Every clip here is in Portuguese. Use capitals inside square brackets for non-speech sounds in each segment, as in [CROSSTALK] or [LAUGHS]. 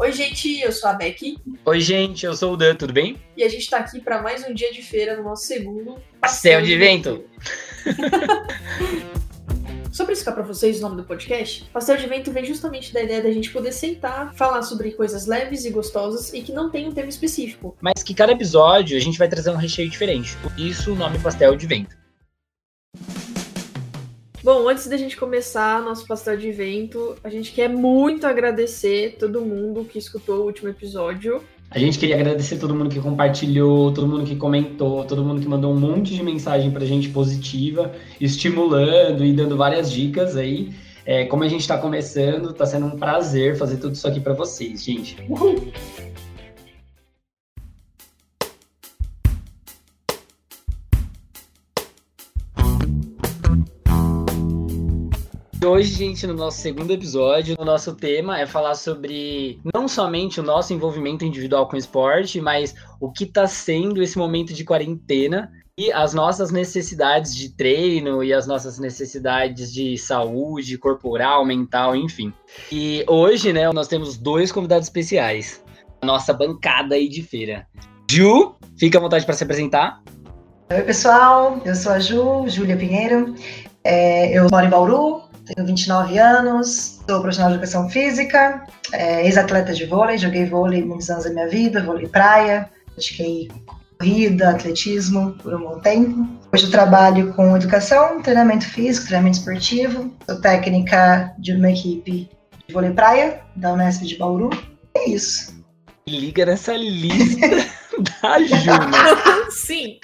Oi, gente, eu sou a Becky. Oi, gente, eu sou o Dan, tudo bem? E a gente tá aqui para mais um dia de feira no nosso segundo Pastel de Vento. Só para explicar para vocês o nome do podcast, Pastel de Vento vem justamente da ideia da gente poder sentar, falar sobre coisas leves e gostosas e que não tem um tema específico. Mas que cada episódio a gente vai trazer um recheio diferente. Por isso o nome Pastel de Vento. Bom, antes da gente começar nosso pastel de vento, a gente quer muito agradecer todo mundo que escutou o último episódio. A gente queria agradecer todo mundo que compartilhou, todo mundo que comentou, todo mundo que mandou um monte de mensagem pra gente positiva, estimulando e dando várias dicas aí. É, como a gente tá começando, tá sendo um prazer fazer tudo isso aqui para vocês, gente. Uhul. Hoje, gente, no nosso segundo episódio, o nosso tema é falar sobre não somente o nosso envolvimento individual com esporte, mas o que está sendo esse momento de quarentena e as nossas necessidades de treino e as nossas necessidades de saúde corporal, mental, enfim. E hoje, né, nós temos dois convidados especiais, a nossa bancada aí de feira. Ju, fica à vontade para se apresentar. Oi, pessoal, eu sou a Ju, Júlia Pinheiro. É, eu moro em Bauru, tenho 29 anos, sou profissional de educação física, é, ex-atleta de vôlei, joguei vôlei muitos anos da minha vida, vôlei praia, pratiquei corrida, atletismo por um bom tempo. Hoje eu trabalho com educação, treinamento físico, treinamento esportivo, sou técnica de uma equipe de vôlei praia da Unesp de Bauru. É isso. Liga nessa lista [LAUGHS] da [LAUGHS] Ju, Sim.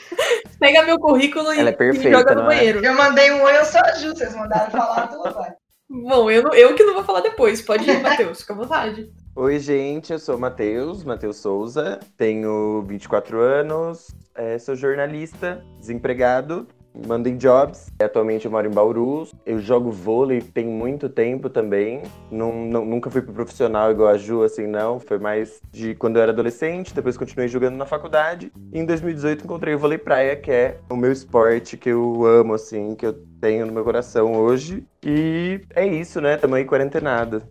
Pega meu currículo e, Ela é perfeita, joga no é? banheiro. Eu mandei um oi, eu sou a Ju, vocês mandaram falar tudo agora. Bom, eu, eu que não vou falar depois. Pode ir, Matheus, fica à vontade. Oi, gente, eu sou o Matheus, Matheus Souza, tenho 24 anos, é, sou jornalista, desempregado Mandem Jobs. Atualmente eu moro em Bauru. Eu jogo vôlei tem muito tempo também. Não, não, nunca fui pro profissional igual a Ju, assim, não. Foi mais de quando eu era adolescente. Depois continuei jogando na faculdade. E em 2018 encontrei o vôlei praia, que é o meu esporte que eu amo, assim, que eu tenho no meu coração hoje. E é isso, né? Tamo aí quarentenado.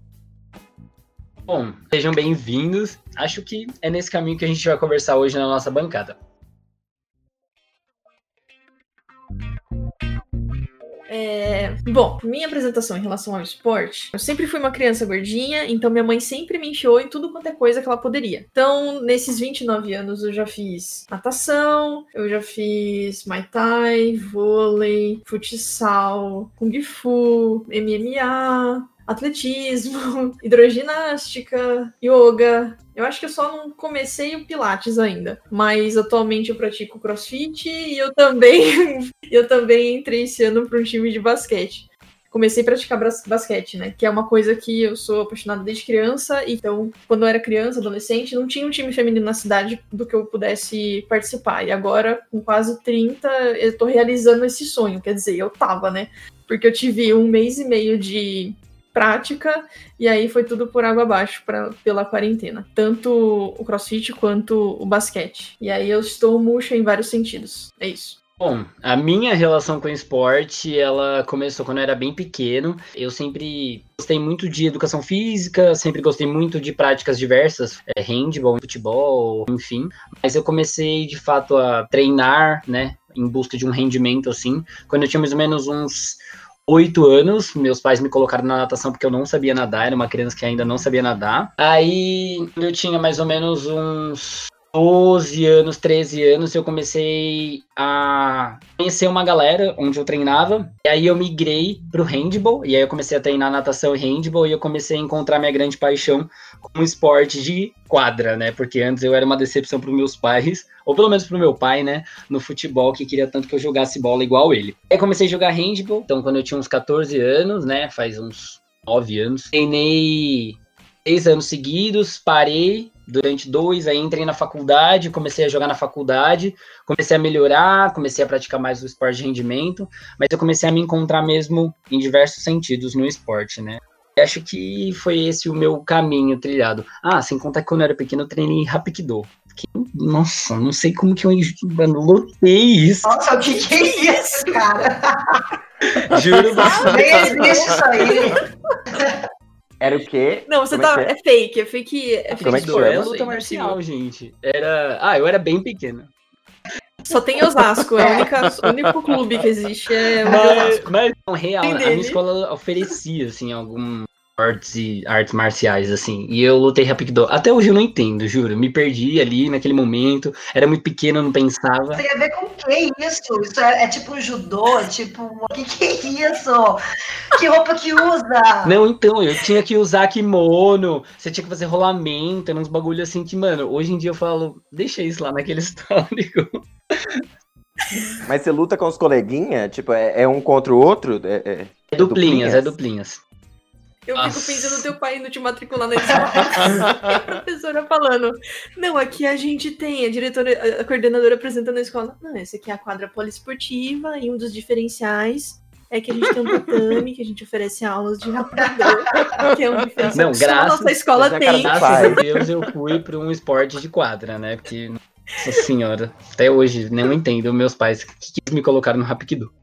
Bom, sejam bem-vindos. Acho que é nesse caminho que a gente vai conversar hoje na nossa bancada. É... Bom, minha apresentação em relação ao esporte, eu sempre fui uma criança gordinha, então minha mãe sempre me enfiou em tudo quanto é coisa que ela poderia. Então, nesses 29 anos, eu já fiz natação, eu já fiz Muay Thai, vôlei, futsal, Kung Fu, MMA, atletismo, [LAUGHS] hidroginástica, yoga. Eu acho que eu só não comecei o Pilates ainda, mas atualmente eu pratico CrossFit e eu também [LAUGHS] eu também entrei esse ano para um time de basquete. Comecei a praticar basquete, né? Que é uma coisa que eu sou apaixonada desde criança. Então, quando eu era criança, adolescente, não tinha um time feminino na cidade do que eu pudesse participar. E agora, com quase 30, eu tô realizando esse sonho. Quer dizer, eu tava, né? Porque eu tive um mês e meio de prática, e aí foi tudo por água abaixo pra, pela quarentena. Tanto o crossfit quanto o basquete. E aí eu estou murcha em vários sentidos. É isso. Bom, a minha relação com o esporte, ela começou quando eu era bem pequeno. Eu sempre gostei muito de educação física, sempre gostei muito de práticas diversas, é, handball, futebol, enfim. Mas eu comecei, de fato, a treinar, né, em busca de um rendimento, assim, quando eu tinha mais ou menos uns oito anos, meus pais me colocaram na natação porque eu não sabia nadar, era uma criança que ainda não sabia nadar. Aí eu tinha mais ou menos uns 12 anos, 13 anos, eu comecei a conhecer uma galera onde eu treinava. E aí eu migrei pro handball, e aí eu comecei a treinar natação e handball, e eu comecei a encontrar minha grande paixão como esporte de quadra, né? Porque antes eu era uma decepção para meus pais, ou pelo menos pro meu pai, né? No futebol, que queria tanto que eu jogasse bola igual ele. Aí comecei a jogar handball, então quando eu tinha uns 14 anos, né? Faz uns 9 anos. Treinei seis anos seguidos, parei, durante dois, aí entrei na faculdade, comecei a jogar na faculdade, comecei a melhorar, comecei a praticar mais o esporte de rendimento, mas eu comecei a me encontrar mesmo em diversos sentidos no esporte, né? Acho que foi esse o meu caminho trilhado. Ah, sem contar que quando eu era pequeno eu treinei Rapkido. Que, nossa, não sei como que eu lotei isso. Nossa, o que, que é isso, cara? [LAUGHS] Juro. Nem existe isso aí. [LAUGHS] Era o quê? Não, você Como é tá. é? É fake, é fake. É fake Como é que é luta marcial, gente. Era. Ah, eu era bem pequena. Só tem Osasco, é única, [LAUGHS] o único clube que existe é Mas, mas não, real, Tem a minha escola oferecia, assim, algum artes e artes marciais, assim. E eu lutei Rapido. Até hoje eu não entendo, juro. Me perdi ali naquele momento. Era muito pequeno, eu não pensava. Tem a ver com o que isso? Isso é, é tipo um judô? É tipo. O que, que é isso? Que roupa que usa? Não, então, eu tinha que usar kimono, você tinha que fazer rolamento, uns bagulho assim que, mano, hoje em dia eu falo, deixa isso lá naquele histórico. Mas você luta com os coleguinhas? Tipo, é, é um contra o outro? É, é- É duplinhas, duplinhas? é duplinhas. Eu Nossa. fico pensando no teu pai indo te matricular na escola. e [LAUGHS] a professora falando: Não, aqui a gente tem a diretora, a coordenadora apresentando a escola. Não, essa aqui é a quadra poliesportiva e um dos diferenciais é que a gente tem um tatame, que a gente oferece aulas de rapidador, que é um diferencial Não, que só a graças- nossa escola cara tem. Graças a Deus eu fui para um esporte de quadra, né? Porque, nossa senhora, até hoje não entendo meus pais que quis me colocaram no Rapido.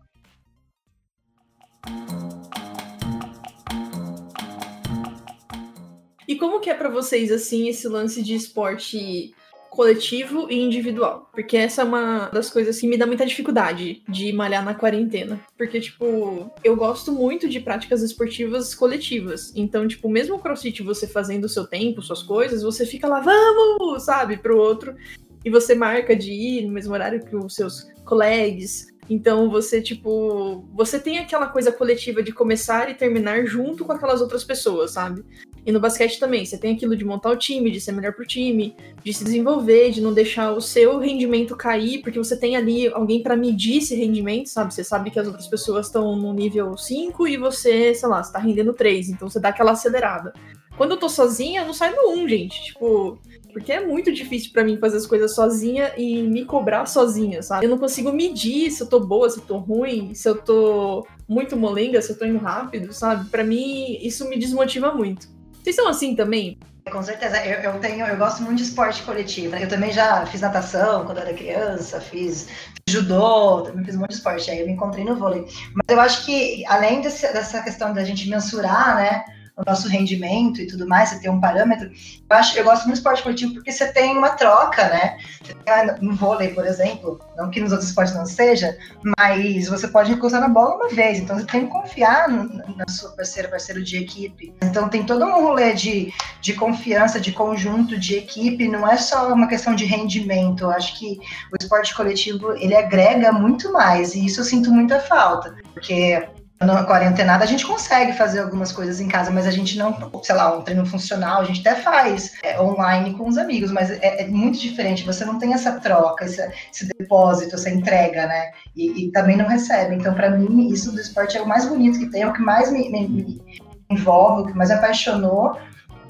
Como que é pra vocês, assim, esse lance de esporte coletivo e individual? Porque essa é uma das coisas que me dá muita dificuldade de malhar na quarentena. Porque, tipo, eu gosto muito de práticas esportivas coletivas. Então, tipo, mesmo o crossfit você fazendo o seu tempo, suas coisas, você fica lá, vamos, sabe, pro outro. E você marca de ir no mesmo horário que os seus colegas. Então você, tipo, você tem aquela coisa coletiva de começar e terminar junto com aquelas outras pessoas, sabe? E no basquete também, você tem aquilo de montar o time, de ser melhor pro time, de se desenvolver, de não deixar o seu rendimento cair, porque você tem ali alguém pra medir esse rendimento, sabe? Você sabe que as outras pessoas estão no nível 5 e você, sei lá, você tá rendendo 3, então você dá aquela acelerada. Quando eu tô sozinha, eu não saio do 1, gente. Tipo, porque é muito difícil pra mim fazer as coisas sozinha e me cobrar sozinha, sabe? Eu não consigo medir se eu tô boa, se eu tô ruim, se eu tô muito molenga, se eu tô indo rápido, sabe? Pra mim, isso me desmotiva muito. Vocês são assim também? Com certeza, eu, eu tenho, eu gosto muito de esporte coletivo. Eu também já fiz natação quando era criança, fiz judô, também fiz um monte de esporte. Aí eu me encontrei no vôlei. Mas eu acho que além desse- dessa questão da gente mensurar, né, o nosso rendimento e tudo mais, você ter um parâmetro, eu acho, eu gosto muito do esporte coletivo porque você tem uma troca, né? Tem, ah, no vôlei, por exemplo, não que nos outros esportes não seja, mas você pode encostar na bola uma vez, então você tem que confiar na sua parceira, parceiro de equipe. Então tem todo um rolê de de confiança, de conjunto, de equipe, não é só uma questão de rendimento. Eu acho que o esporte coletivo ele agrega muito mais e isso eu sinto muita falta, porque na quarentenada a gente consegue fazer algumas coisas em casa, mas a gente não, sei lá, um treino funcional, a gente até faz é, online com os amigos, mas é, é muito diferente. Você não tem essa troca, esse, esse depósito, essa entrega, né? E, e também não recebe. Então, para mim, isso do esporte é o mais bonito que tem, é o que mais me, me- me envolve, o que mais me apaixonou.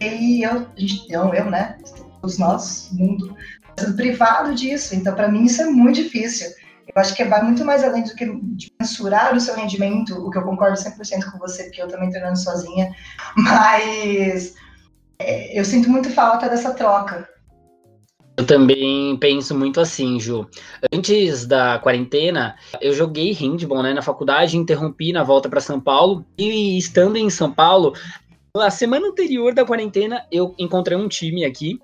E eu, eu, eu, né? Todos nós, mundo, privado disso. Então, para mim, isso é muito difícil. Eu acho que vai muito mais além do que mensurar o seu rendimento, o que eu concordo 100% com você, porque eu também treinando sozinha. [LAUGHS] Mas é, eu sinto muito falta dessa troca. Eu também penso muito assim, Ju. Antes da quarentena, eu joguei handball né, na faculdade, interrompi na volta para São Paulo. E estando em São Paulo, na semana anterior da quarentena, eu encontrei um time aqui.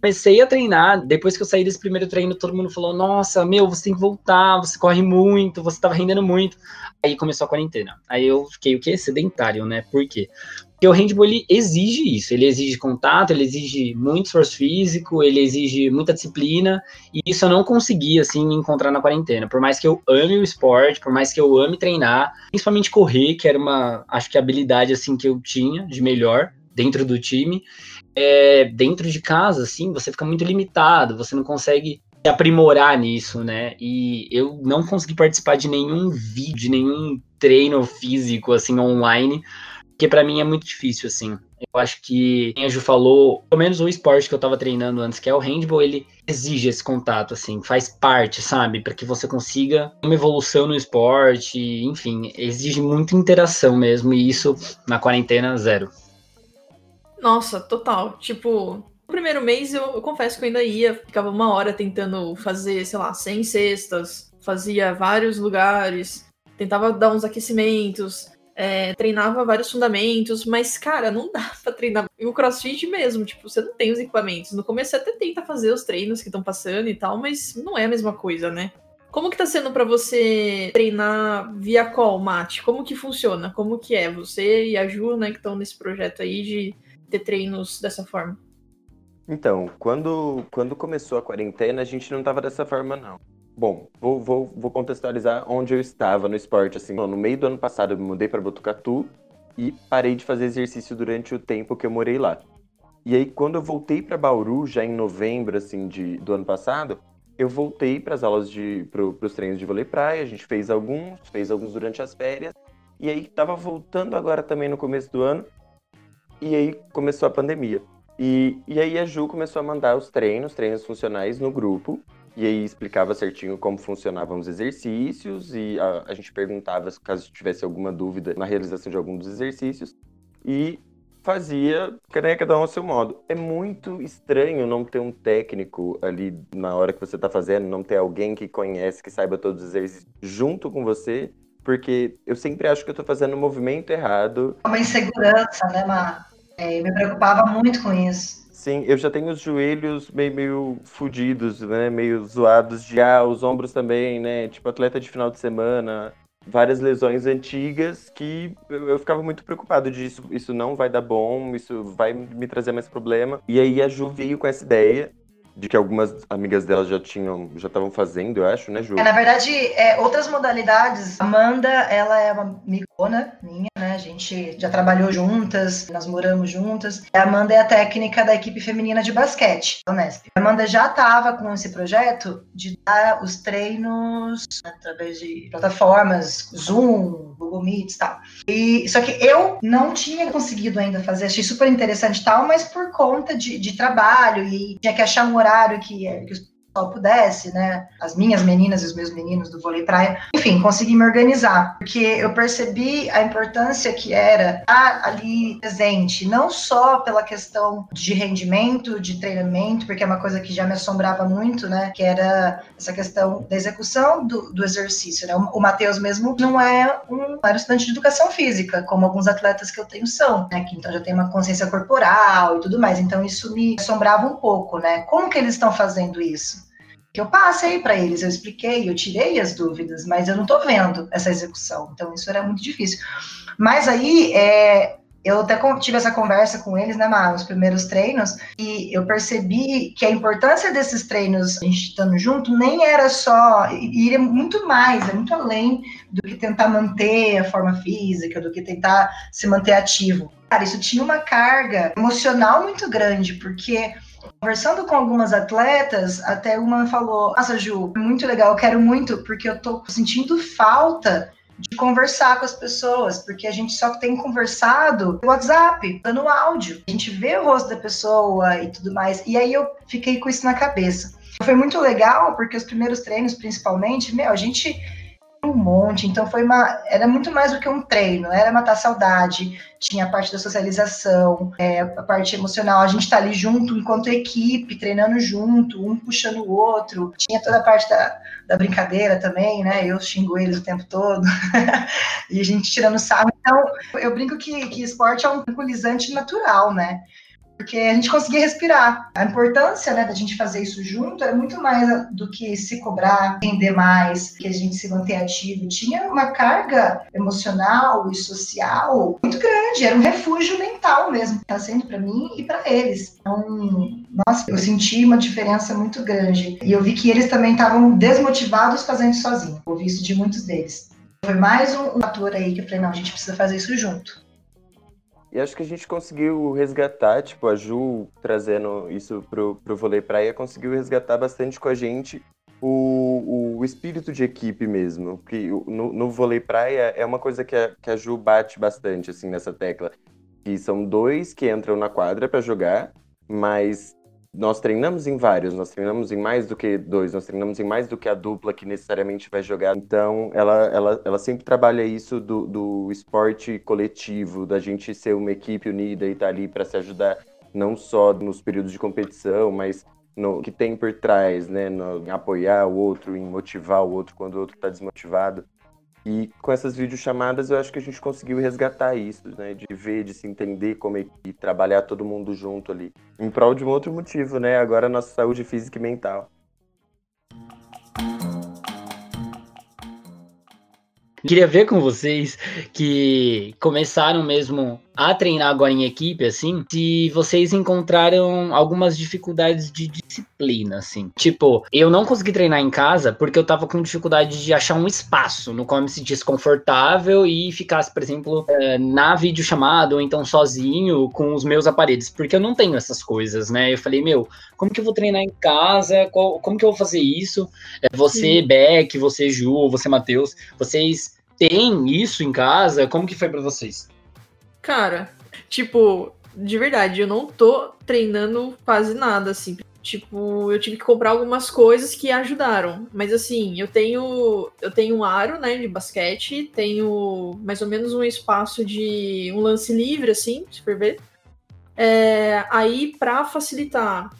Comecei a treinar. Depois que eu saí desse primeiro treino, todo mundo falou: Nossa, meu, você tem que voltar, você corre muito, você tava rendendo muito. Aí começou a quarentena. Aí eu fiquei o quê? Sedentário, né? Por quê? Porque o handball ele exige isso, ele exige contato, ele exige muito esforço físico, ele exige muita disciplina, e isso eu não consegui, assim, encontrar na quarentena. Por mais que eu ame o esporte, por mais que eu ame treinar, principalmente correr, que era uma, acho que habilidade, assim, que eu tinha de melhor dentro do time, é, dentro de casa, assim, você fica muito limitado, você não consegue se aprimorar nisso, né? E eu não consegui participar de nenhum vídeo, de nenhum treino físico, assim, online, porque para mim é muito difícil, assim. Eu acho que, como a Ju falou, pelo menos o esporte que eu tava treinando antes, que é o handball, ele exige esse contato, assim, faz parte, sabe? Para que você consiga uma evolução no esporte, enfim, exige muita interação mesmo, e isso na quarentena, zero. Nossa, total. Tipo, no primeiro mês eu, eu confesso que eu ainda ia, ficava uma hora tentando fazer, sei lá, 100 cestas, fazia vários lugares, tentava dar uns aquecimentos. é, treinava vários fundamentos, mas, cara, não dá pra treinar. E o crossfit mesmo, tipo, você não tem os equipamentos. No começo você até tenta fazer os treinos que estão passando e tal, mas não é a mesma coisa, né? Como que tá sendo para você treinar via call, Mate? Como que funciona? Como que é? Você e a Ju, né, que estão nesse projeto aí de ter treinos dessa forma. Então, quando, quando começou a quarentena, a gente não tava dessa forma, não. Bom, vou, vou, vou contextualizar onde eu estava no esporte. Assim, no meio do ano passado, eu me mudei para Botucatu e parei de fazer exercício durante o tempo que eu morei lá. E aí, quando eu voltei para Bauru, já em novembro assim, de, do ano passado, eu voltei para as aulas de para os treinos de vôlei praia. A gente fez alguns, fez alguns durante as férias. E aí estava voltando agora também no começo do ano. E aí começou a pandemia. E, e aí a Ju começou a mandar os treinos, treinos funcionais no grupo. E aí explicava certinho como funcionavam os exercícios e a, a gente perguntava caso tivesse alguma dúvida na realização de algum dos exercícios. E fazia né, cada um ao seu modo. É muito estranho não ter um técnico ali na hora que você está fazendo, não ter alguém que conhece, que saiba todos os exercícios junto com você, porque eu sempre acho que eu estou fazendo o um movimento errado. Uma insegurança, né, Mar? É, eu me preocupava muito com isso. Sim, eu já tenho os joelhos meio, meio fudidos, né? Meio zoados de ah, os ombros também, né? Tipo, atleta de final de semana, várias lesões antigas que eu, eu ficava muito preocupado disso. Isso não vai dar bom, isso vai me trazer mais problema. E aí a Ju veio com essa ideia de que algumas amigas dela já tinham, já estavam fazendo, eu acho, né, Ju? É, na verdade, é, outras modalidades. Amanda, ela é uma amigona minha, né? A gente já trabalhou juntas, nós moramos juntas. A Amanda é a técnica da equipe feminina de basquete, da Unesp. A Amanda já estava com esse projeto de dar os treinos através de plataformas, Zoom, Google Meet e tal. E, só que eu não tinha conseguido ainda fazer, achei super interessante e tal, mas por conta de, de trabalho e tinha que achar um horário horário que, que o pudesse, né? As minhas meninas e os meus meninos do vôlei praia. Enfim, consegui me organizar, porque eu percebi a importância que era estar ali presente, não só pela questão de rendimento, de treinamento, porque é uma coisa que já me assombrava muito, né? Que era essa questão da execução do, do exercício, né? O, o Matheus mesmo não é um, era estudante de educação física, como alguns atletas que eu tenho são, né? Que então já tem uma consciência corporal e tudo mais. Então isso me assombrava um pouco, né? Como que eles estão fazendo isso? Que eu passei para eles, eu expliquei, eu tirei as dúvidas, mas eu não estou vendo essa execução. Então, isso era muito difícil. Mas aí, é, eu até tive essa conversa com eles, né, Mar, nos primeiros treinos, e eu percebi que a importância desses treinos, a gente estando junto, nem era só, ir muito mais, é muito além do que tentar manter a forma física, do que tentar se manter ativo. Cara, isso tinha uma carga emocional muito grande, porque Conversando com algumas atletas, até uma falou: Nossa, Ju, muito legal, eu quero muito, porque eu tô sentindo falta de conversar com as pessoas, porque a gente só tem conversado no WhatsApp, dando áudio. A gente vê o rosto da pessoa e tudo mais. E aí eu fiquei com isso na cabeça. Foi muito legal, porque os primeiros treinos, principalmente, meu, a gente um monte, então foi uma, era muito mais do que um treino, era matar saudade, tinha a parte da socialização, é, a parte emocional, a gente tá ali junto enquanto equipe, treinando junto, um puxando o outro, tinha toda a parte da, da brincadeira também, né, eu xingo eles o tempo todo, [LAUGHS] e a gente tirando sarro, então eu brinco que, que esporte é um tranquilizante natural, né, porque a gente conseguia respirar. A importância né, da gente fazer isso junto era muito mais do que se cobrar, render mais, que a gente se manter ativo. Tinha uma carga emocional e social muito grande, era um refúgio mental mesmo, está sendo para mim e para eles. Então, nossa, eu senti uma diferença muito grande. E eu vi que eles também estavam desmotivados fazendo sozinho. Ouvi isso de muitos deles. Foi mais um, um aí que eu falei, não, a gente precisa fazer isso junto. E acho que a gente conseguiu resgatar, tipo, a Ju trazendo isso pro, pro vôlei praia, conseguiu resgatar bastante com a gente o, o espírito de equipe mesmo. Que no, no vôlei praia é uma coisa que a, que a Ju bate bastante, assim, nessa tecla. Que são dois que entram na quadra para jogar, mas nós treinamos em vários, nós treinamos em mais do que dois, nós treinamos em mais do que a dupla que necessariamente vai jogar. Então, ela, ela, ela sempre trabalha isso do, do esporte coletivo, da gente ser uma equipe unida e estar tá ali para se ajudar, não só nos períodos de competição, mas no que tem por trás, né? No, em apoiar o outro, em motivar o outro quando o outro está desmotivado. E com essas videochamadas eu acho que a gente conseguiu resgatar isso, né? De ver, de se entender como é que trabalhar todo mundo junto ali. Em prol de um outro motivo, né? Agora a nossa saúde física e mental. Queria ver com vocês que começaram mesmo a treinar agora em equipe, assim, se vocês encontraram algumas dificuldades de disciplina, assim. Tipo, eu não consegui treinar em casa porque eu tava com dificuldade de achar um espaço no qual eu me sentisse confortável e ficasse, por exemplo, eh, na videochamada ou então sozinho com os meus aparelhos, porque eu não tenho essas coisas, né? Eu falei, meu, como que eu vou treinar em casa? como que eu vou fazer isso? Eh, você, Beck, você, Ju, você, Matheus, vocês têm isso em casa? Como que foi para vocês? Cara, tipo, de verdade, eu não tô treinando quase nada, assim. Tipo, eu tive que comprar algumas coisas que ajudaram. Mas assim, eu tenho. Eu tenho um aro, né, de basquete, tenho mais ou menos um espaço de um lance livre, assim, se for ver. É, aí, para facilitar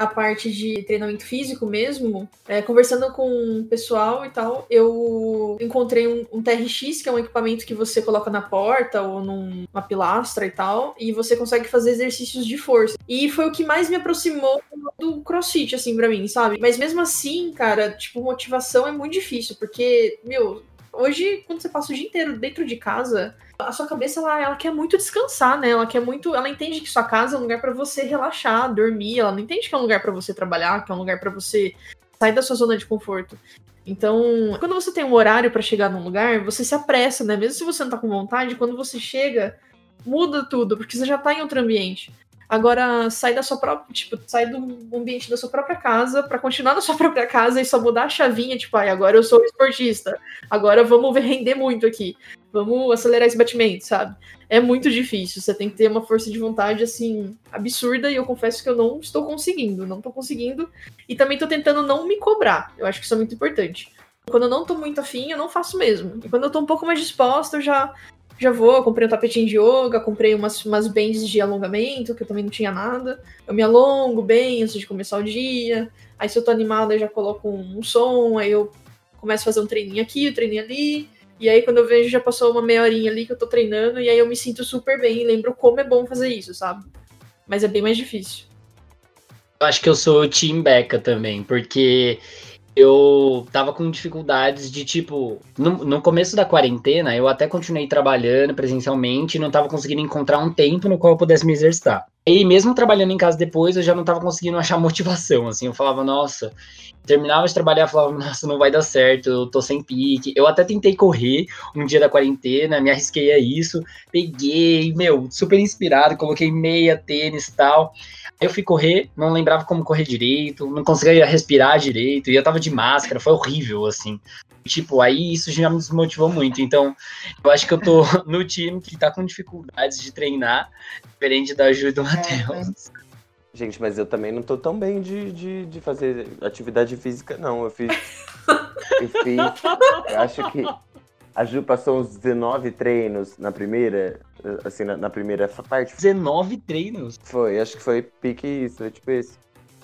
a parte de treinamento físico mesmo, é, conversando com o pessoal e tal, eu encontrei um, um, TRX, que é um equipamento que você coloca na porta ou numa pilastra e tal, e você consegue fazer exercícios de força. E foi o que mais me aproximou do crossfit, assim, pra mim, sabe? Mas mesmo assim, cara, tipo, motivação é muito difícil, porque, meu, hoje, quando você passa o dia inteiro dentro de casa, a sua cabeça ela, ela quer muito descansar, né? Ela quer muito, ela entende que sua casa é um lugar para você relaxar, dormir, ela não entende que é um lugar para você trabalhar, que é um lugar para você sair da sua zona de conforto. Então, quando você tem um horário para chegar num lugar, você se apressa, né? Mesmo se você não tá com vontade, quando você chega, muda tudo, porque você já tá em outro ambiente. Agora, sai da sua própria, tipo, sai do ambiente da sua própria casa para continuar na sua [LAUGHS] própria casa e só mudar a chavinha, tipo, ai, agora eu sou esportista. Agora vamos render muito aqui. Vamos acelerar esse batimento, sabe? É muito difícil. Você tem que ter uma força de vontade, assim, absurda. E eu confesso que eu não estou conseguindo. Não estou conseguindo. E também estou tentando não me cobrar. Eu acho que isso é muito importante. Quando eu não tô muito afim, eu não faço mesmo. E quando eu tô um pouco mais disposta, eu já já vou, comprei um tapetinho de yoga, comprei umas, umas bands de alongamento, que eu também não tinha nada. Eu me alongo bem antes de começar o dia. Aí se eu tô animada, eu já coloco um, um som, aí eu começo a fazer um treininho aqui, um treininho ali. E aí, quando eu vejo, já passou uma meia horinha ali que eu tô treinando, e aí eu me sinto super bem e lembro como é bom fazer isso, sabe? Mas é bem mais difícil. Eu acho que eu sou o Team Becca também, porque eu tava com dificuldades de tipo. No, no, começo da quarentena, eu até continuei trabalhando presencialmente e não tava conseguindo encontrar um tempo no qual eu pudesse me exercitar. E mesmo trabalhando em casa depois, eu já não tava conseguindo achar motivação. Assim, eu falava, nossa, terminava de trabalhar, falava, nossa, não vai dar certo, eu tô sem pique. Eu até tentei correr um dia da quarentena, me arrisquei a isso, peguei, meu, super inspirado, coloquei meia, tênis e tal. Eu fui correr, não lembrava como correr direito, não conseguia respirar direito, e eu tava de máscara, foi horrível, assim. Tipo, aí isso já me desmotivou muito. Então, eu acho que eu tô [LAUGHS] no time que tá com dificuldades de treinar, diferente da ajuda do é, Matheus. Gente, mas eu também não tô tão bem de, de, de fazer atividade física, não. Eu fiz. eu fiz. Eu acho que a Ju passou uns 19 treinos na primeira, assim, na, na, primeira parte. 19 treinos? Foi, acho que foi pique isso, é tipo esse.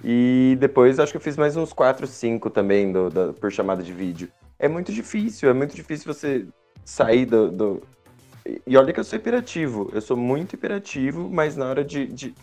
E depois acho que eu fiz mais uns 4, 5 também do, do, por chamada de vídeo. É muito difícil, é muito difícil você sair do, do... E olha que eu sou hiperativo, eu sou muito hiperativo, mas na hora de, de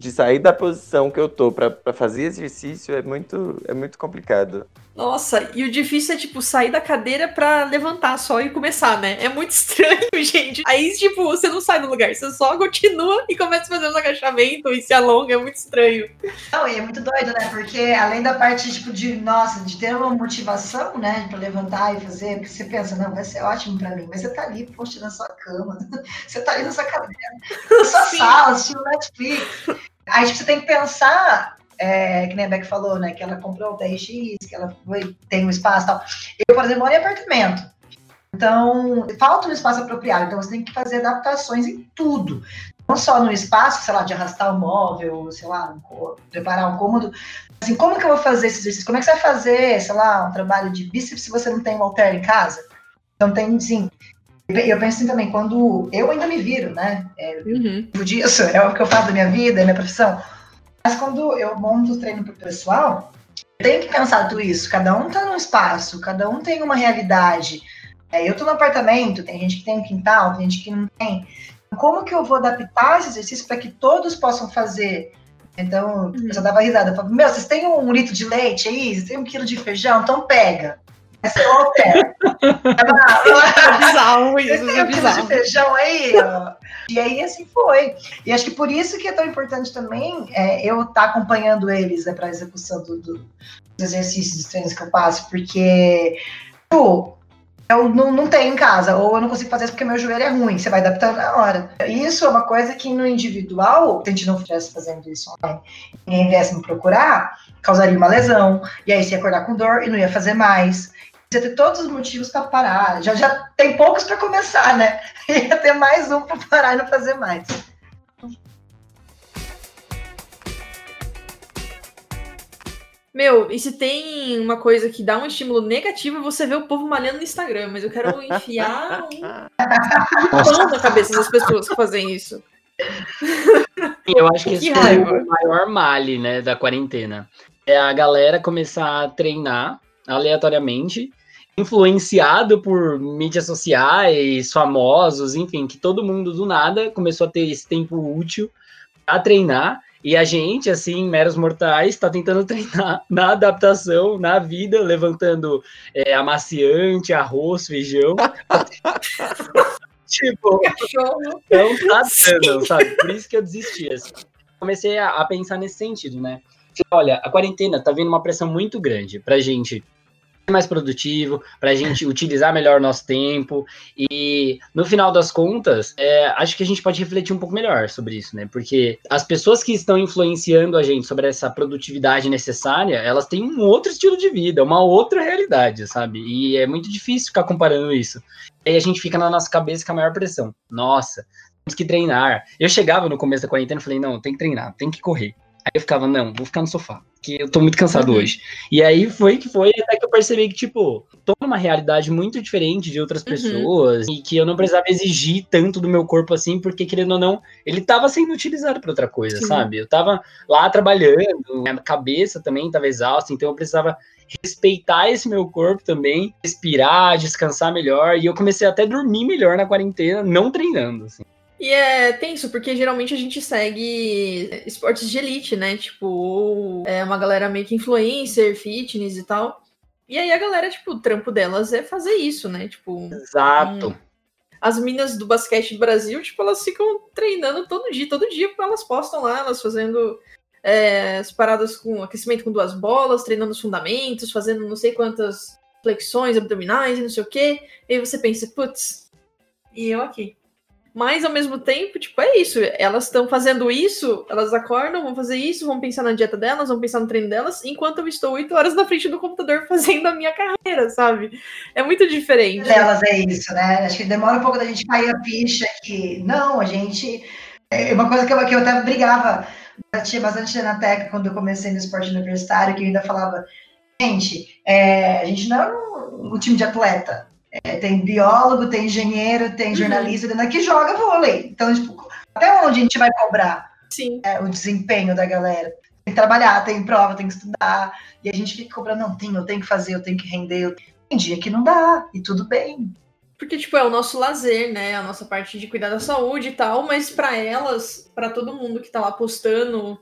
de sair da posição que eu tô para fazer exercício é muito, é muito complicado. Nossa, e o difícil é, tipo, sair da cadeira pra levantar só e começar, né? É muito [LAUGHS] estranho, gente. Aí, tipo, você não sai do lugar, você só continua e começa a fazer os agachamentos e se alonga, é muito estranho. Não, e é muito doido, né? Porque além da parte, tipo, de, nossa, de ter uma motivação, né, pra levantar e fazer, porque você pensa, não, vai ser ótimo pra mim, mas você tá ali, poxa, na sua cama, [LAUGHS] você tá ali na sua cadeira, na sua Sim. sala, assistindo Netflix. Aí, tipo, você tem que pensar é, que nem a Beck falou, né? Que ela comprou o TRX, que ela foi, tem um espaço e tal. Eu, por exemplo, moro em apartamento. Então, falta um espaço apropriado. Então, você tem que fazer adaptações em tudo. Não só no espaço, sei lá, de arrastar o móvel, sei lá, preparar um cômodo. Assim, como que eu vou fazer esse exercício? Como é que você vai fazer, sei lá, um trabalho de bíceps se você não tem um halter em casa? Então, tem, sim. Eu penso assim também, quando eu ainda me viro, né? É, uhum. Disso, é o que eu faço da minha vida, é minha profissão. Mas quando eu monto o treino para o pessoal, tem que pensar tudo isso. Cada um está num espaço, cada um tem uma realidade. É, eu tô no apartamento, tem gente que tem um quintal, tem gente que não tem. Como que eu vou adaptar esse exercício para que todos possam fazer? Então, uhum. eu só dava risada. Eu falava, meu, vocês têm um litro de leite aí? Vocês têm um quilo de feijão? Então pega. Essa é altera. [LAUGHS] é bizarro isso. Tem um quilo de feijão aí? Ó. E aí, assim foi. E acho que por isso que é tão importante também é, eu estar tá acompanhando eles né, para a execução do, do, dos exercícios, dos treinos que eu passo, porque pô, eu não, não tenho em casa, ou eu não consigo fazer isso porque meu joelho é ruim, você vai adaptando na hora. Isso é uma coisa que no individual, se a gente não estivesse fazendo isso online, ninguém viesse me procurar, causaria uma lesão, e aí você ia acordar com dor e não ia fazer mais. Ia ter todos os motivos para parar. Já, já tem poucos para começar, né? [LAUGHS] Ia ter mais um para parar e não fazer mais. Meu, e se tem uma coisa que dá um estímulo negativo, você vê o povo malhando no Instagram, mas eu quero enfiar um pão na cabeça das pessoas que fazem isso. Eu acho que, [LAUGHS] que esse é o maior male, né, da quarentena. É a galera começar a treinar aleatoriamente, influenciado por mídias sociais, famosos, enfim, que todo mundo do nada começou a ter esse tempo útil a treinar e a gente, assim, meros mortais, está tentando [LAUGHS] treinar na adaptação, na vida, levantando é, amaciante, arroz, feijão. [LAUGHS] tipo, não tá dando, sabe? Por isso que eu desisti. Assim. Comecei a, a pensar nesse sentido, né? Olha, a quarentena tá vindo uma pressão muito grande pra gente mais produtivo, para a gente utilizar melhor o nosso tempo. E no final das contas, é, acho que a gente pode refletir um pouco melhor sobre isso, né? Porque as pessoas que estão influenciando a gente sobre essa produtividade necessária, elas têm um outro estilo de vida, uma outra realidade, sabe? E é muito difícil ficar comparando isso. E aí a gente fica na nossa cabeça com a maior pressão. Nossa, temos que treinar. Eu chegava no começo da quarentena e falei, não, tem que treinar, tem que correr. Aí eu ficava, não, vou ficar no sofá, que eu tô muito cansado uhum. hoje. E aí foi que foi, até que eu percebi que, tipo, tô numa realidade muito diferente de outras uhum. pessoas e que eu não precisava exigir tanto do meu corpo assim, porque, querendo ou não, ele tava sendo utilizado para outra coisa, Sim. sabe? Eu tava lá trabalhando, minha cabeça também tava exausta, então eu precisava respeitar esse meu corpo também, respirar, descansar melhor, e eu comecei até a dormir melhor na quarentena, não treinando, assim. E é tenso, porque geralmente a gente segue esportes de elite, né? Tipo, é uma galera meio que influencer, fitness e tal. E aí a galera, tipo, o trampo delas é fazer isso, né? Tipo. Exato. Um, as minas do basquete do Brasil, tipo, elas ficam treinando todo dia, todo dia, elas postam lá, elas fazendo é, as paradas com aquecimento com duas bolas, treinando os fundamentos, fazendo não sei quantas flexões abdominais e não sei o quê. E aí você pensa, putz, e eu aqui. Mas ao mesmo tempo, tipo, é isso. Elas estão fazendo isso, elas acordam, vão fazer isso, vão pensar na dieta delas, vão pensar no treino delas, enquanto eu estou oito horas na frente do computador [LAUGHS] fazendo a minha carreira, sabe? É muito diferente. Delas é isso, né? Acho que demora um pouco da gente cair a ficha que não, a gente. É uma coisa que eu, que eu até brigava, tinha bastante na teca quando eu comecei no esporte universitário, que eu ainda falava, gente, é, a gente não é um, um time de atleta é, tem biólogo, tem engenheiro, tem uhum. jornalista uhum. que joga vôlei. Então, tipo, até onde a gente vai cobrar é, o desempenho da galera? Tem que trabalhar, tem prova, tem que estudar. E a gente fica cobrando, não, tem, eu tenho que fazer, eu tenho que render. Tem dia que não dá, e tudo bem. Porque, tipo, é o nosso lazer, né? A nossa parte de cuidar da saúde e tal, mas para elas, para todo mundo que tá lá postando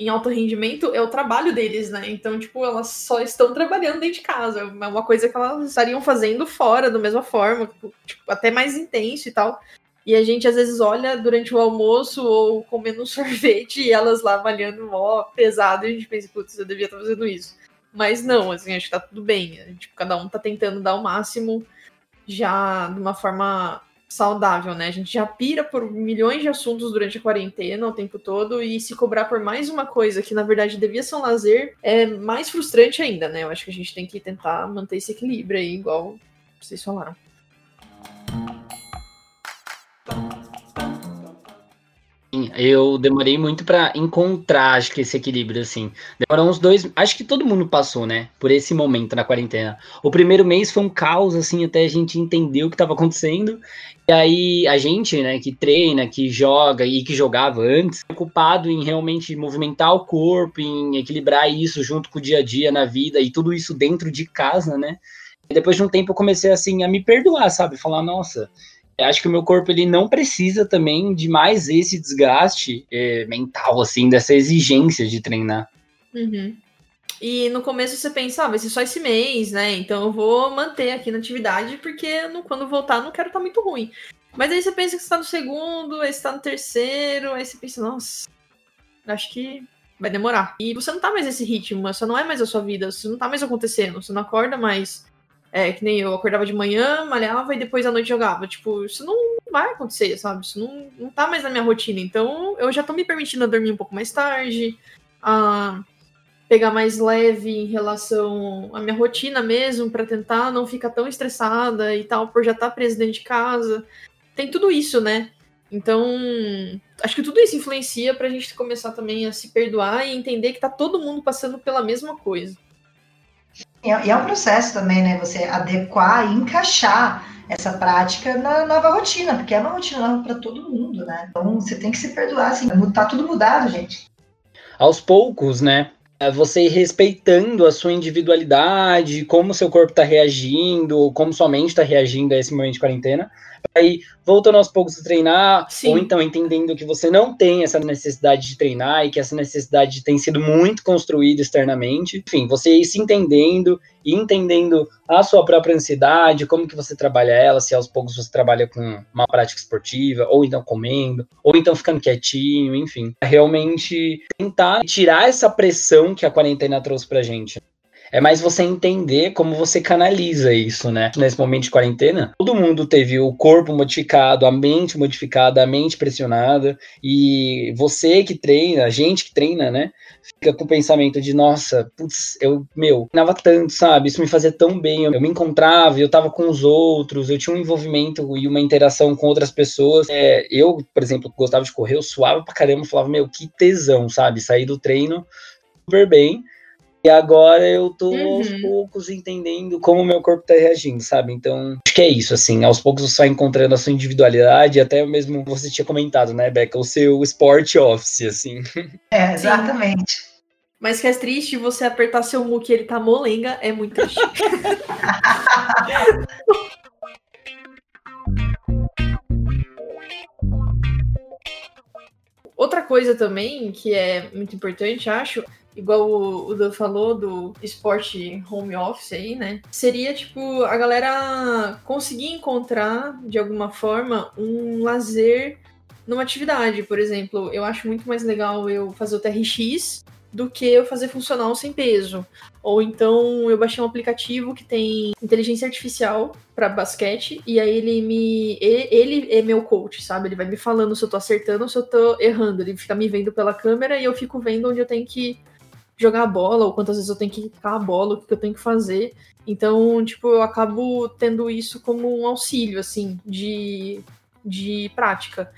em alto rendimento é o trabalho deles, né? Então, tipo, elas só estão trabalhando dentro de casa. É uma coisa que elas estariam fazendo fora, da mesma forma, tipo, tipo, até mais intenso e tal. E a gente às vezes olha durante o almoço ou comendo um [LAUGHS] sorvete e elas lá malhando ó, pesado e a gente pensa, putz, eu devia estar fazendo isso. Mas não, assim, acho que tá tudo bem. Tipo, cada um tá tentando dar o máximo já de uma forma saudável, né? A gente já pira por milhões de assuntos durante a quarentena o tempo todo e se cobrar por mais uma coisa que na verdade devia ser um lazer é mais frustrante ainda, né? Eu acho que a gente tem que tentar manter esse equilíbrio aí, igual vocês falaram. Eu demorei muito para encontrar, acho que esse equilíbrio, assim. Demorou uns dois. Acho que todo mundo passou, né? Por esse momento na quarentena. O primeiro mês foi um caos, assim, até a gente entender o que estava acontecendo. E aí a gente, né, que treina, que joga e que jogava antes, ocupado em realmente movimentar o corpo, em equilibrar isso junto com o dia a dia na vida e tudo isso dentro de casa, né? depois de um tempo eu comecei assim a me perdoar, sabe? Falar, nossa, acho que o meu corpo ele não precisa também de mais esse desgaste é, mental, assim, dessa exigência de treinar. Uhum. E no começo você pensa, ah, vai ser só esse mês, né? Então eu vou manter aqui na atividade, porque quando voltar não quero estar tá muito ruim. Mas aí você pensa que você tá no segundo, aí você tá no terceiro, aí você pensa, nossa, acho que vai demorar. E você não tá mais nesse ritmo, essa não é mais a sua vida, isso não tá mais acontecendo, você não acorda mais. É, que nem eu acordava de manhã, malhava e depois à noite jogava. Tipo, isso não vai acontecer, sabe? Isso não, não tá mais na minha rotina. Então, eu já tô me permitindo dormir um pouco mais tarde, a pegar mais leve em relação à minha rotina mesmo, para tentar não ficar tão estressada e tal, por já estar tá preso dentro de casa. Tem tudo isso, né? Então, acho que tudo isso influencia pra gente começar também a se perdoar e entender que tá todo mundo passando pela mesma coisa. E é, um processo também, né? Você adequar e encaixar essa prática na nova rotina, porque é uma rotina nova para todo mundo, né? Então você tem que se perdoar, assim, tá tudo mudado, gente. Aos poucos, né? É você respeitando a sua individualidade, como seu corpo está reagindo, como sua mente está reagindo a esse momento de quarentena, aí voltando aos poucos a treinar, Sim. ou então entendendo que você não tem essa necessidade de treinar e que essa necessidade tem sido muito construída externamente. Enfim, você ir se entendendo e entendendo a sua própria ansiedade, como que você trabalha ela, se aos poucos você trabalha com uma prática esportiva, ou então comendo, ou então ficando quietinho, enfim. Realmente tentar tirar essa pressão que a quarentena trouxe pra gente. É mais você entender como você canaliza isso, né? Nesse momento de quarentena, todo mundo teve o corpo modificado, a mente modificada, a mente pressionada, e você que treina, a gente que treina, né? Fica com o pensamento de, nossa, putz, eu, meu, treinava tanto, sabe? Isso me fazia tão bem, eu, me encontrava, eu tava com os outros, eu tinha um envolvimento e uma interação com outras pessoas. É, eu, por exemplo, gostava de correr, eu suava pra caramba, falava, meu, que tesão, sabe? Sair do treino super bem e agora eu tô uhum. aos poucos entendendo como o meu corpo tá reagindo, sabe? Então, acho que é isso, assim. Aos poucos você vai encontrando a sua individualidade, até mesmo você tinha comentado, né, Beca? O seu sport office, assim. É, exatamente. Sim. Mas que é triste você apertar seu muque e ele tá molenga, é muito triste. [LAUGHS] Outra coisa também que é muito importante, acho, igual o, o Dan falou do esporte home office aí, né? Seria tipo a galera conseguir encontrar de alguma forma um lazer numa atividade. Por exemplo, eu acho muito mais legal eu fazer o TRX do que eu fazer funcional sem peso. Ou então eu baixei um aplicativo que tem inteligência artificial para basquete e aí ele me ele é meu coach, sabe? Ele vai me falando se eu tô acertando ou se eu tô errando. Ele fica me vendo pela câmera e eu fico vendo onde eu tenho que jogar a bola, ou quantas vezes eu tenho que quicar a bola, o que eu tenho que fazer. Então, tipo, eu acabo tendo isso como um auxílio, assim, de, de prática.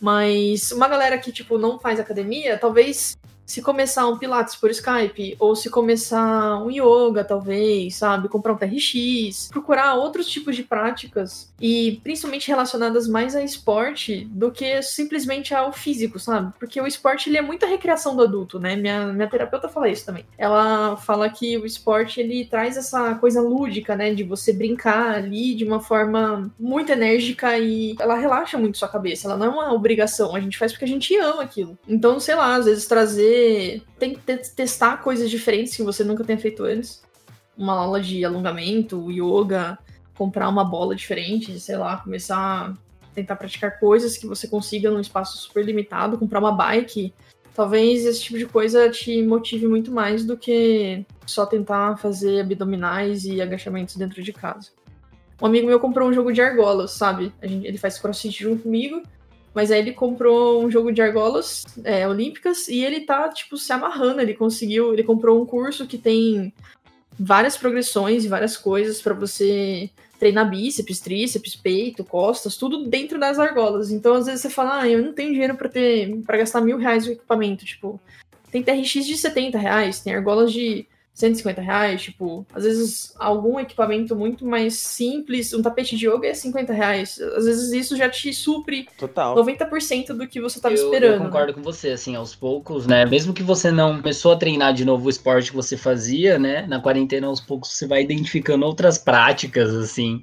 Mas uma galera que, tipo, não faz academia, talvez se começar um Pilates por Skype, ou se começar um yoga, talvez, sabe? Comprar um TRX, procurar outros tipos de práticas e principalmente relacionadas mais a esporte do que simplesmente ao físico, sabe? Porque o esporte ele é muita recreação do adulto, né? Minha, minha terapeuta fala isso também. Ela fala que o esporte ele traz essa coisa lúdica, né? De você brincar ali de uma forma muito enérgica e ela relaxa muito sua cabeça. Ela não é uma obrigação, a gente faz porque a gente ama aquilo. Então, sei lá, às vezes trazer tem que testar coisas diferentes que você nunca tenha feito antes. Uma aula de alongamento, yoga, comprar uma bola diferente, sei lá, começar a tentar praticar coisas que você consiga num espaço super limitado, comprar uma bike. Talvez esse tipo de coisa te motive muito mais do que só tentar fazer abdominais e agachamentos dentro de casa. Um amigo meu comprou um jogo de argolas, sabe? ele faz crossfit junto comigo. Mas aí ele comprou um jogo de argolas é, olímpicas e ele tá, tipo, se amarrando. Ele conseguiu. Ele comprou um curso que tem várias progressões e várias coisas para você treinar bíceps, tríceps, peito, costas, tudo dentro das argolas. Então, às vezes você fala, ah, eu não tenho dinheiro para ter para gastar mil reais no equipamento. Tipo, tem TRX de 70 reais, tem argolas de 150 reais, tipo, às vezes algum equipamento muito mais simples, um tapete de yoga é 50 reais. Às vezes isso já te supre Total. 90% do que você tava eu, esperando. Eu concordo né? com você, assim, aos poucos, né? Mesmo que você não começou a treinar de novo o esporte que você fazia, né? Na quarentena, aos poucos, você vai identificando outras práticas, assim,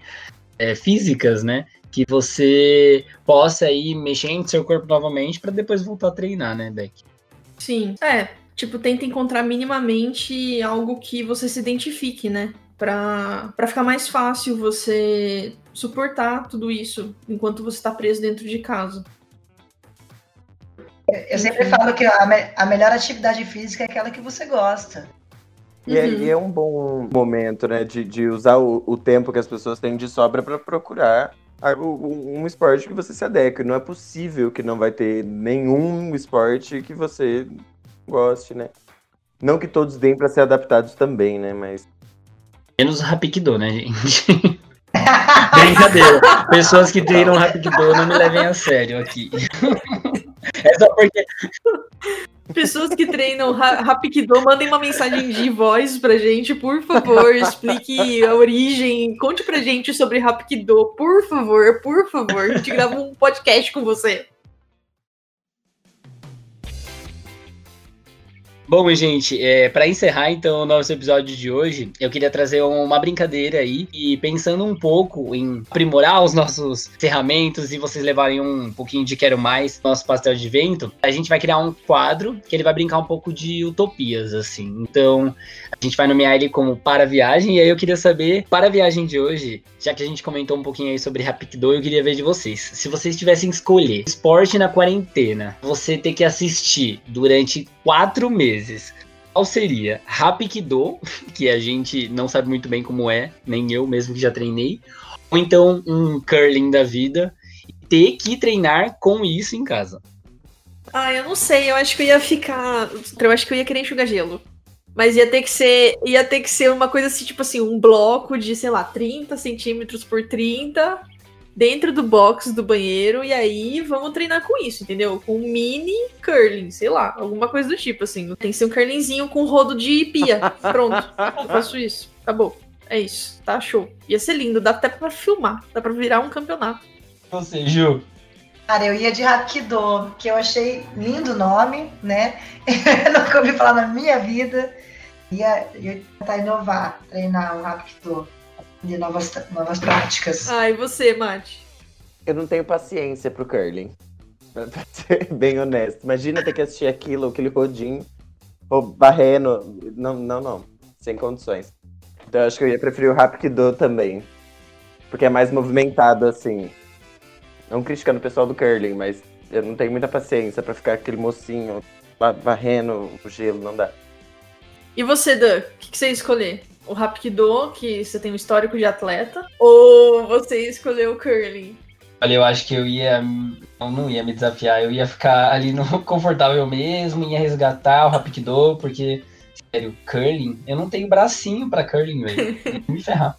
é, físicas, né? Que você possa aí mexer em seu corpo novamente para depois voltar a treinar, né, Beck? Sim. É, tipo, tenta encontrar minimamente algo que você se identifique, né? Pra, pra ficar mais fácil você suportar tudo isso enquanto você tá preso dentro de casa. Eu sempre falo que a, me- a melhor atividade física é aquela que você gosta. E é, Uhum. e é um bom momento, né, de, de usar o, o tempo que as pessoas têm de sobra para procurar um esporte que você se adeque. Não é possível que não vai ter nenhum esporte que você goste, né? Não que todos deem para ser adaptados também, né? Mas Menos o Rapkido, né, gente? [LAUGHS] Brincadeira. Pessoas que treinam Rapkido não me levem a sério aqui. [LAUGHS] É só porque Pessoas que treinam ra- Rapkido, mandem uma mensagem de voz pra gente, por favor. Explique a origem. Conte pra gente sobre Rapkido, por favor, por favor. A gente grava um podcast com você. Bom, gente, é, para encerrar então o nosso episódio de hoje, eu queria trazer uma brincadeira aí e pensando um pouco em aprimorar os nossos ferramentas e vocês levarem um pouquinho de quero mais no nosso pastel de vento, a gente vai criar um quadro que ele vai brincar um pouco de utopias, assim. Então, a gente vai nomear ele como para viagem e aí eu queria saber, para a viagem de hoje, já que a gente comentou um pouquinho aí sobre Rapkido, eu queria ver de vocês. Se vocês tivessem escolher esporte na quarentena, você ter que assistir durante quatro meses, qual seria? Rapkido, [LAUGHS] que a gente não sabe muito bem como é, nem eu mesmo que já treinei, ou então um curling da vida, ter que treinar com isso em casa. Ah, eu não sei, eu acho que eu ia ficar. Eu acho que eu ia querer enxugar gelo. Mas ia ter que ser. Ia ter que ser uma coisa assim, tipo assim, um bloco de, sei lá, 30 centímetros por 30 dentro do box do banheiro. E aí vamos treinar com isso, entendeu? Com um mini curling, sei lá, alguma coisa do tipo, assim. Tem que ser um curlingzinho com rodo de pia. Pronto. Eu faço isso. Acabou. É isso. Tá show. Ia ser lindo, dá até pra filmar. Dá pra virar um campeonato. Você, Ju? Cara, eu ia de Rapido, que eu achei lindo o nome, né? [LAUGHS] Nunca ouvi falar na minha vida. Ia, ia tentar inovar, treinar o Rapido, de novas, novas práticas. Ah, e você, Mate? eu não tenho paciência pro curling. [LAUGHS] Pra ser bem honesto. Imagina ter que assistir aquilo, aquele rodinho, ou barrendo. Não, não, não. Sem condições. Então eu acho que eu ia preferir o Rapkido também. Porque é mais movimentado, assim. Não criticando o pessoal do curling, mas eu não tenho muita paciência pra ficar aquele mocinho va- varrendo o gelo, não dá. E você, Dan, o que, que você ia escolher? O Rapkido, que você tem um histórico de atleta, ou você ia escolher o curling? Olha, eu acho que eu ia. Eu não ia me desafiar, eu ia ficar ali no [LAUGHS] confortável mesmo, ia resgatar o Rapkido, porque, sério, curling, eu não tenho bracinho pra curling, velho. [LAUGHS] Me ferrar.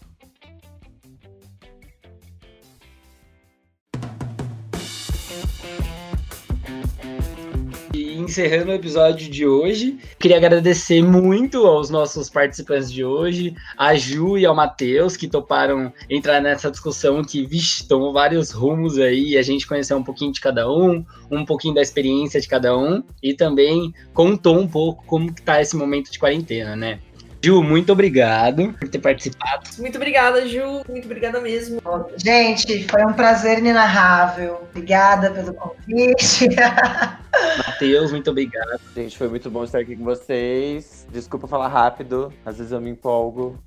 Encerrando o episódio de hoje, queria agradecer muito aos nossos participantes de hoje, a Ju e ao Matheus, que toparam entrar nessa discussão que, vixe, tomou vários rumos aí, a gente conheceu um pouquinho de cada um, um pouquinho da experiência de cada um, e também contou um pouco como que tá esse momento de quarentena, né? Ju, muito obrigado por ter participado. Muito obrigada, Ju. Muito obrigada mesmo. Gente, foi um prazer inenarrável. Obrigada pelo convite. [LAUGHS] Matheus, muito obrigado. Gente, foi muito bom estar aqui com vocês. Desculpa falar rápido, às vezes eu me empolgo.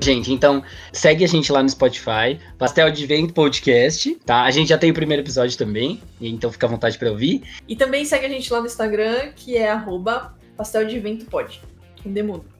Gente, então segue a gente lá no Spotify, Pastel de Vento Podcast, tá? A gente já tem o primeiro episódio também, então fica à vontade para ouvir. E também segue a gente lá no Instagram, que é arroba pastel de vento pode. Com demudo.